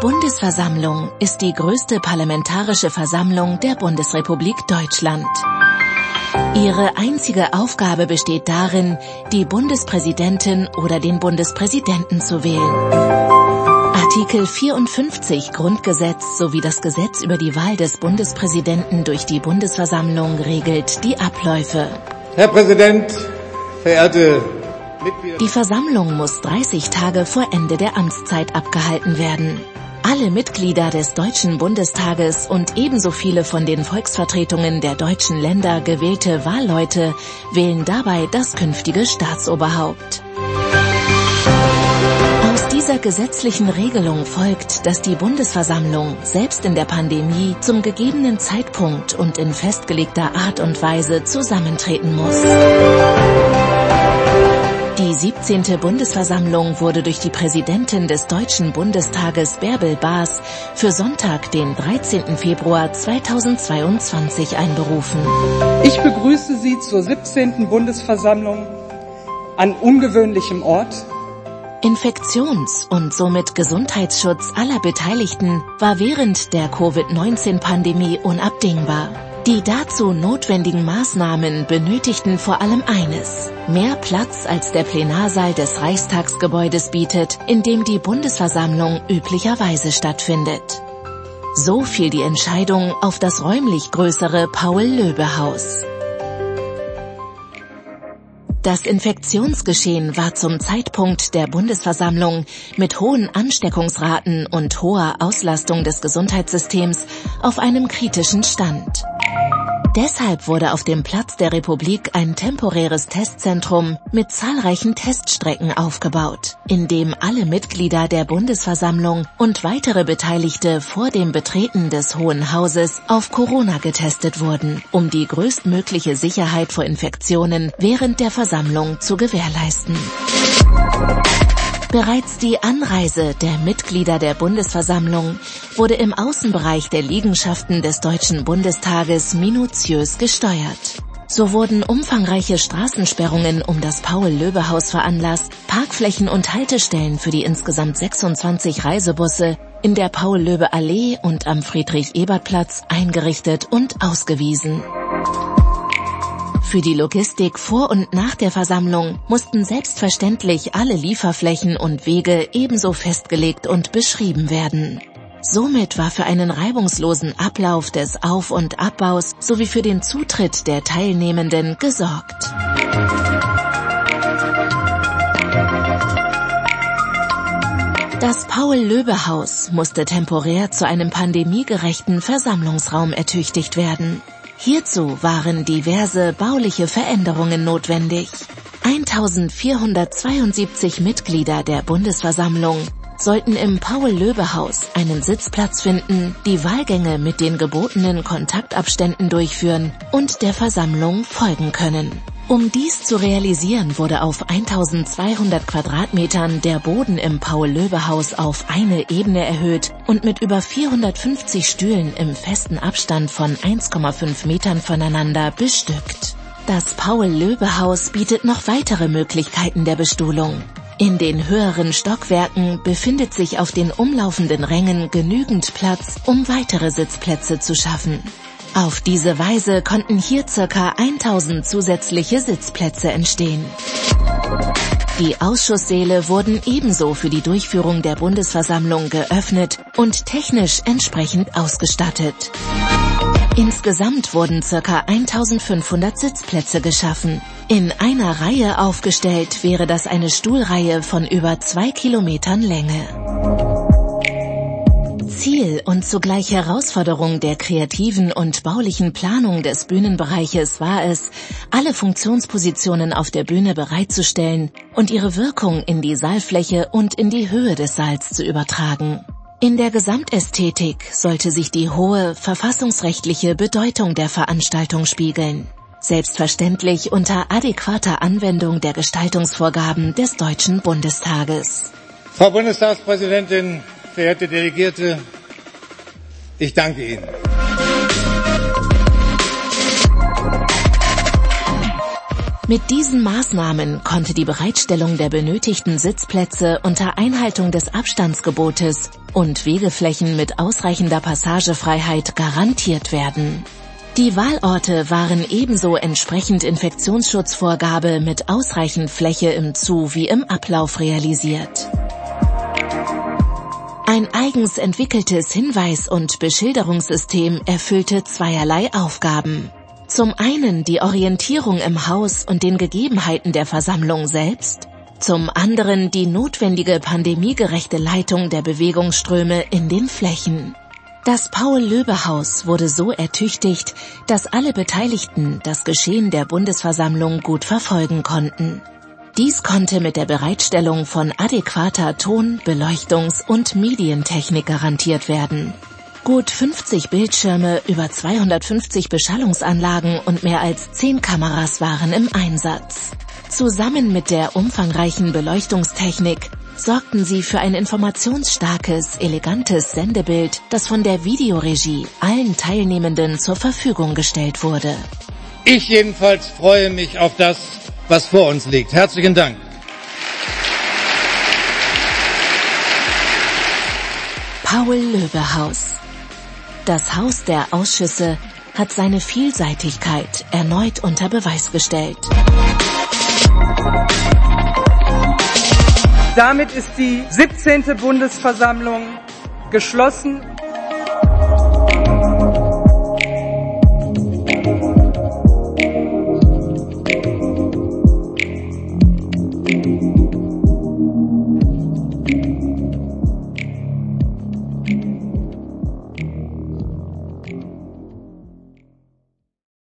Bundesversammlung ist die größte parlamentarische Versammlung der Bundesrepublik Deutschland. Ihre einzige Aufgabe besteht darin, die Bundespräsidentin oder den Bundespräsidenten zu wählen. Artikel 54 Grundgesetz sowie das Gesetz über die Wahl des Bundespräsidenten durch die Bundesversammlung regelt die Abläufe. Herr Präsident, verehrte Mitglieder. Die Versammlung muss 30 Tage vor Ende der Amtszeit abgehalten werden. Alle Mitglieder des Deutschen Bundestages und ebenso viele von den Volksvertretungen der deutschen Länder gewählte Wahlleute wählen dabei das künftige Staatsoberhaupt. Aus dieser gesetzlichen Regelung folgt, dass die Bundesversammlung selbst in der Pandemie zum gegebenen Zeitpunkt und in festgelegter Art und Weise zusammentreten muss. Die 17. Bundesversammlung wurde durch die Präsidentin des Deutschen Bundestages Bärbel Baas für Sonntag, den 13. Februar 2022 einberufen. Ich begrüße Sie zur 17. Bundesversammlung an ungewöhnlichem Ort. Infektions- und somit Gesundheitsschutz aller Beteiligten war während der Covid-19-Pandemie unabdingbar. Die dazu notwendigen Maßnahmen benötigten vor allem eines. Mehr Platz als der Plenarsaal des Reichstagsgebäudes bietet, in dem die Bundesversammlung üblicherweise stattfindet. So fiel die Entscheidung auf das räumlich größere Paul-Löbe-Haus. Das Infektionsgeschehen war zum Zeitpunkt der Bundesversammlung mit hohen Ansteckungsraten und hoher Auslastung des Gesundheitssystems auf einem kritischen Stand. Deshalb wurde auf dem Platz der Republik ein temporäres Testzentrum mit zahlreichen Teststrecken aufgebaut, in dem alle Mitglieder der Bundesversammlung und weitere Beteiligte vor dem Betreten des Hohen Hauses auf Corona getestet wurden, um die größtmögliche Sicherheit vor Infektionen während der Versammlung zu gewährleisten. Bereits die Anreise der Mitglieder der Bundesversammlung wurde im Außenbereich der Liegenschaften des Deutschen Bundestages minutiös gesteuert. So wurden umfangreiche Straßensperrungen um das Paul-Löbe-Haus veranlasst, Parkflächen und Haltestellen für die insgesamt 26 Reisebusse in der Paul-Löbe-Allee und am Friedrich-Ebert-Platz eingerichtet und ausgewiesen. Für die Logistik vor und nach der Versammlung mussten selbstverständlich alle Lieferflächen und Wege ebenso festgelegt und beschrieben werden. Somit war für einen reibungslosen Ablauf des Auf- und Abbaus sowie für den Zutritt der Teilnehmenden gesorgt. Das Paul-Löbe-Haus musste temporär zu einem pandemiegerechten Versammlungsraum ertüchtigt werden. Hierzu waren diverse bauliche Veränderungen notwendig. 1472 Mitglieder der Bundesversammlung sollten im Paul-Löbe-Haus einen Sitzplatz finden, die Wahlgänge mit den gebotenen Kontaktabständen durchführen und der Versammlung folgen können. Um dies zu realisieren, wurde auf 1200 Quadratmetern der Boden im Paul-Löbe-Haus auf eine Ebene erhöht und mit über 450 Stühlen im festen Abstand von 1,5 Metern voneinander bestückt. Das Paul-Löbe-Haus bietet noch weitere Möglichkeiten der Bestuhlung. In den höheren Stockwerken befindet sich auf den umlaufenden Rängen genügend Platz, um weitere Sitzplätze zu schaffen. Auf diese Weise konnten hier circa 1000 zusätzliche Sitzplätze entstehen. Die Ausschusssäle wurden ebenso für die Durchführung der Bundesversammlung geöffnet und technisch entsprechend ausgestattet. Insgesamt wurden circa 1500 Sitzplätze geschaffen. In einer Reihe aufgestellt wäre das eine Stuhlreihe von über zwei Kilometern Länge. Und zugleich Herausforderung der kreativen und baulichen Planung des Bühnenbereiches war es, alle Funktionspositionen auf der Bühne bereitzustellen und ihre Wirkung in die Saalfläche und in die Höhe des Saals zu übertragen. In der Gesamtästhetik sollte sich die hohe verfassungsrechtliche Bedeutung der Veranstaltung spiegeln. Selbstverständlich unter adäquater Anwendung der Gestaltungsvorgaben des Deutschen Bundestages. Frau Bundestagspräsidentin, verehrte Delegierte, ich danke Ihnen. Mit diesen Maßnahmen konnte die Bereitstellung der benötigten Sitzplätze unter Einhaltung des Abstandsgebotes und Wegeflächen mit ausreichender Passagefreiheit garantiert werden. Die Wahlorte waren ebenso entsprechend Infektionsschutzvorgabe mit ausreichend Fläche im Zu- wie im Ablauf realisiert. Eigens entwickeltes Hinweis- und Beschilderungssystem erfüllte zweierlei Aufgaben. Zum einen die Orientierung im Haus und den Gegebenheiten der Versammlung selbst, zum anderen die notwendige pandemiegerechte Leitung der Bewegungsströme in den Flächen. Das Paul-Löbe-Haus wurde so ertüchtigt, dass alle Beteiligten das Geschehen der Bundesversammlung gut verfolgen konnten. Dies konnte mit der Bereitstellung von adäquater Ton-, Beleuchtungs- und Medientechnik garantiert werden. Gut 50 Bildschirme, über 250 Beschallungsanlagen und mehr als 10 Kameras waren im Einsatz. Zusammen mit der umfangreichen Beleuchtungstechnik sorgten sie für ein informationsstarkes, elegantes Sendebild, das von der Videoregie allen Teilnehmenden zur Verfügung gestellt wurde. Ich jedenfalls freue mich auf das, was vor uns liegt. Herzlichen Dank. Paul-Löbe-Haus. Das Haus der Ausschüsse hat seine Vielseitigkeit erneut unter Beweis gestellt. Damit ist die 17. Bundesversammlung geschlossen.